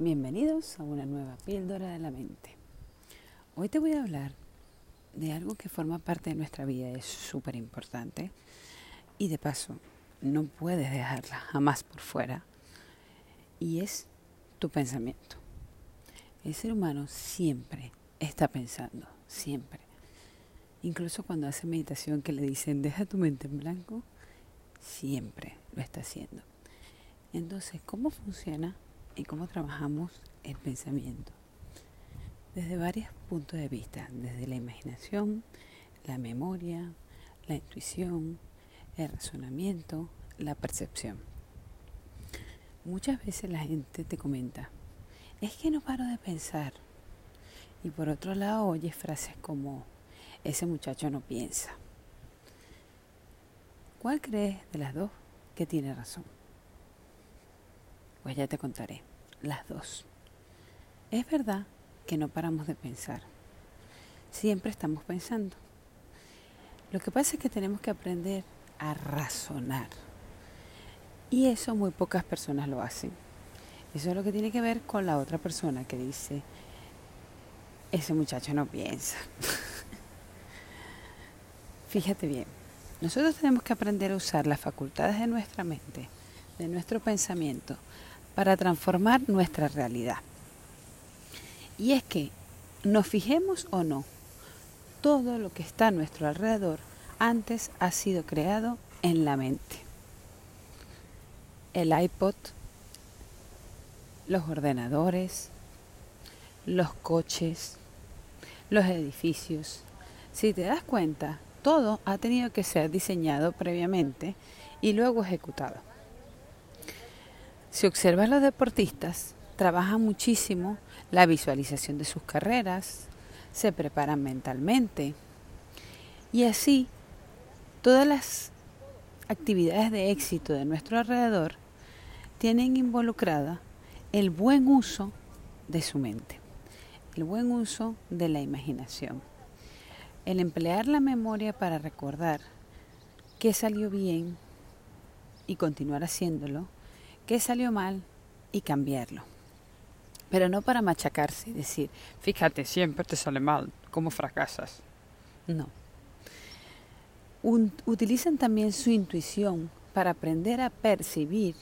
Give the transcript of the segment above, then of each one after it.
Bienvenidos a una nueva píldora de la mente. Hoy te voy a hablar de algo que forma parte de nuestra vida, es súper importante y de paso no puedes dejarla jamás por fuera y es tu pensamiento. El ser humano siempre está pensando, siempre. Incluso cuando hace meditación que le dicen deja tu mente en blanco, siempre lo está haciendo. Entonces, ¿cómo funciona y cómo trabajamos el pensamiento? Desde varios puntos de vista, desde la imaginación, la memoria, la intuición, el razonamiento, la percepción. Muchas veces la gente te comenta, es que no paro de pensar. Y por otro lado oyes frases como, ese muchacho no piensa. ¿Cuál crees de las dos que tiene razón? Pues ya te contaré, las dos. Es verdad que no paramos de pensar. Siempre estamos pensando. Lo que pasa es que tenemos que aprender a razonar. Y eso muy pocas personas lo hacen. Eso es lo que tiene que ver con la otra persona que dice, ese muchacho no piensa. Fíjate bien, nosotros tenemos que aprender a usar las facultades de nuestra mente, de nuestro pensamiento, para transformar nuestra realidad. Y es que, nos fijemos o no, todo lo que está a nuestro alrededor antes ha sido creado en la mente. El iPod, los ordenadores, los coches, los edificios. Si te das cuenta, todo ha tenido que ser diseñado previamente y luego ejecutado. Si observas los deportistas, trabajan muchísimo la visualización de sus carreras, se preparan mentalmente. Y así todas las actividades de éxito de nuestro alrededor tienen involucrada el buen uso de su mente, el buen uso de la imaginación, el emplear la memoria para recordar qué salió bien y continuar haciéndolo qué salió mal y cambiarlo. Pero no para machacarse y decir, fíjate, siempre te sale mal, ¿cómo fracasas? No. utilizan también su intuición para aprender a percibir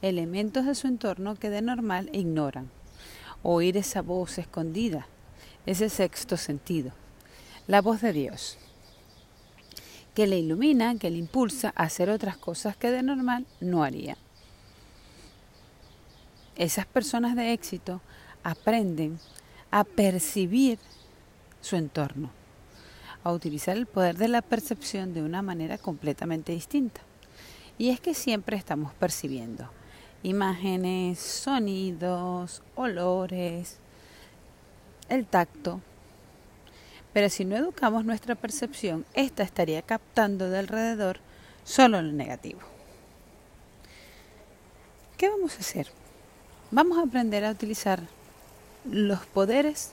elementos de su entorno que de normal ignoran. Oír esa voz escondida, ese sexto sentido, la voz de Dios, que le ilumina, que le impulsa a hacer otras cosas que de normal no haría. Esas personas de éxito aprenden a percibir su entorno, a utilizar el poder de la percepción de una manera completamente distinta. Y es que siempre estamos percibiendo imágenes, sonidos, olores, el tacto. Pero si no educamos nuestra percepción, esta estaría captando de alrededor solo lo negativo. ¿Qué vamos a hacer? Vamos a aprender a utilizar los poderes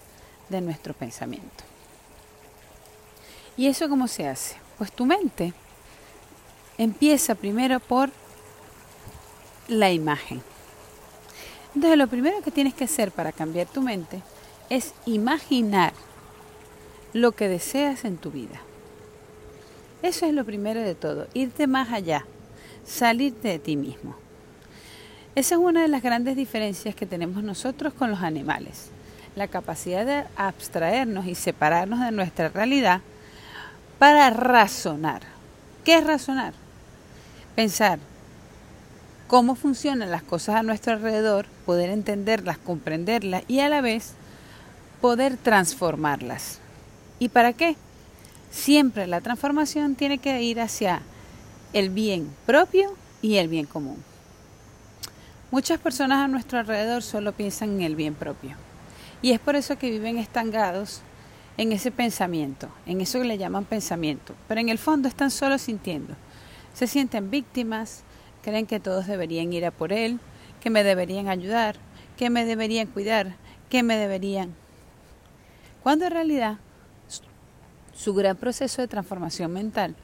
de nuestro pensamiento. ¿Y eso cómo se hace? Pues tu mente empieza primero por la imagen. Entonces lo primero que tienes que hacer para cambiar tu mente es imaginar lo que deseas en tu vida. Eso es lo primero de todo, irte más allá, salirte de ti mismo. Esa es una de las grandes diferencias que tenemos nosotros con los animales. La capacidad de abstraernos y separarnos de nuestra realidad para razonar. ¿Qué es razonar? Pensar cómo funcionan las cosas a nuestro alrededor, poder entenderlas, comprenderlas y a la vez poder transformarlas. ¿Y para qué? Siempre la transformación tiene que ir hacia el bien propio y el bien común. Muchas personas a nuestro alrededor solo piensan en el bien propio. Y es por eso que viven estancados en ese pensamiento, en eso que le llaman pensamiento. Pero en el fondo están solo sintiendo. Se sienten víctimas, creen que todos deberían ir a por él, que me deberían ayudar, que me deberían cuidar, que me deberían. Cuando en realidad su gran proceso de transformación mental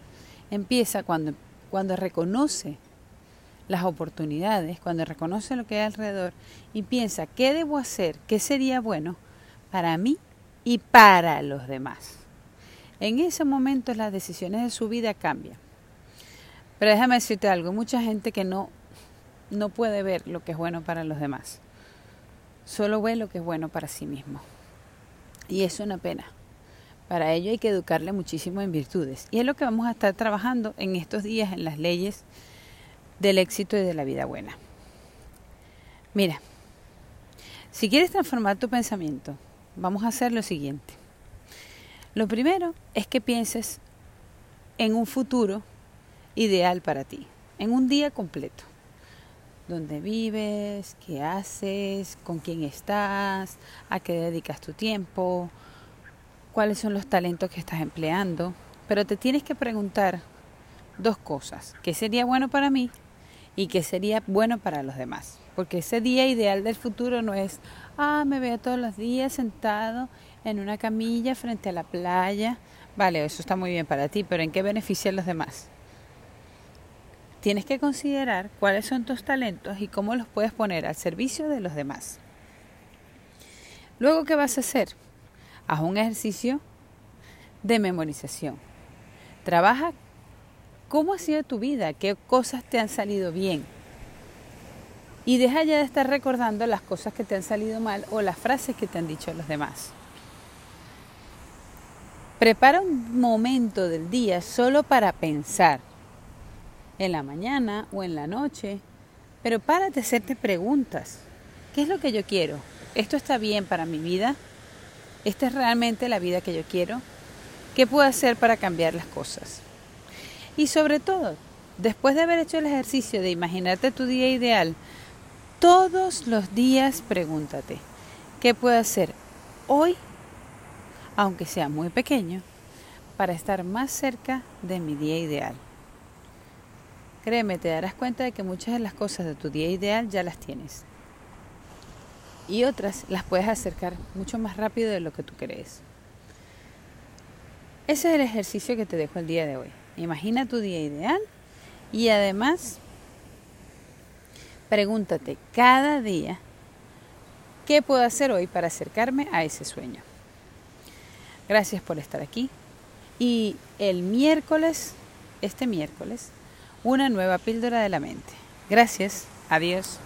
empieza cuando, cuando reconoce las oportunidades, cuando reconoce lo que hay alrededor y piensa qué debo hacer, qué sería bueno para mí y para los demás. En ese momento las decisiones de su vida cambian. Pero déjame decirte algo, mucha gente que no, no puede ver lo que es bueno para los demás. Solo ve lo que es bueno para sí mismo. Y es una pena. Para ello hay que educarle muchísimo en virtudes. Y es lo que vamos a estar trabajando en estos días en las leyes del éxito y de la vida buena. Mira, si quieres transformar tu pensamiento, vamos a hacer lo siguiente. Lo primero es que pienses en un futuro ideal para ti, en un día completo. Dónde vives, qué haces, con quién estás, a qué dedicas tu tiempo, cuáles son los talentos que estás empleando. Pero te tienes que preguntar dos cosas. ¿Qué sería bueno para mí? Y qué sería bueno para los demás. Porque ese día ideal del futuro no es, ah, me veo todos los días sentado en una camilla frente a la playa. Vale, eso está muy bien para ti, pero ¿en qué beneficia a los demás? Tienes que considerar cuáles son tus talentos y cómo los puedes poner al servicio de los demás. Luego, ¿qué vas a hacer? Haz un ejercicio de memorización. Trabaja cómo ha sido tu vida, qué cosas te han salido bien. Y deja ya de estar recordando las cosas que te han salido mal o las frases que te han dicho los demás. Prepara un momento del día solo para pensar en la mañana o en la noche, pero párate a hacerte preguntas. ¿Qué es lo que yo quiero? ¿Esto está bien para mi vida? ¿Esta es realmente la vida que yo quiero? ¿Qué puedo hacer para cambiar las cosas? Y sobre todo, después de haber hecho el ejercicio de imaginarte tu día ideal, todos los días pregúntate, ¿qué puedo hacer hoy, aunque sea muy pequeño, para estar más cerca de mi día ideal? Créeme, te darás cuenta de que muchas de las cosas de tu día ideal ya las tienes. Y otras las puedes acercar mucho más rápido de lo que tú crees. Ese es el ejercicio que te dejo el día de hoy. Imagina tu día ideal y además pregúntate cada día qué puedo hacer hoy para acercarme a ese sueño. Gracias por estar aquí. Y el miércoles, este miércoles, una nueva píldora de la mente. Gracias, adiós.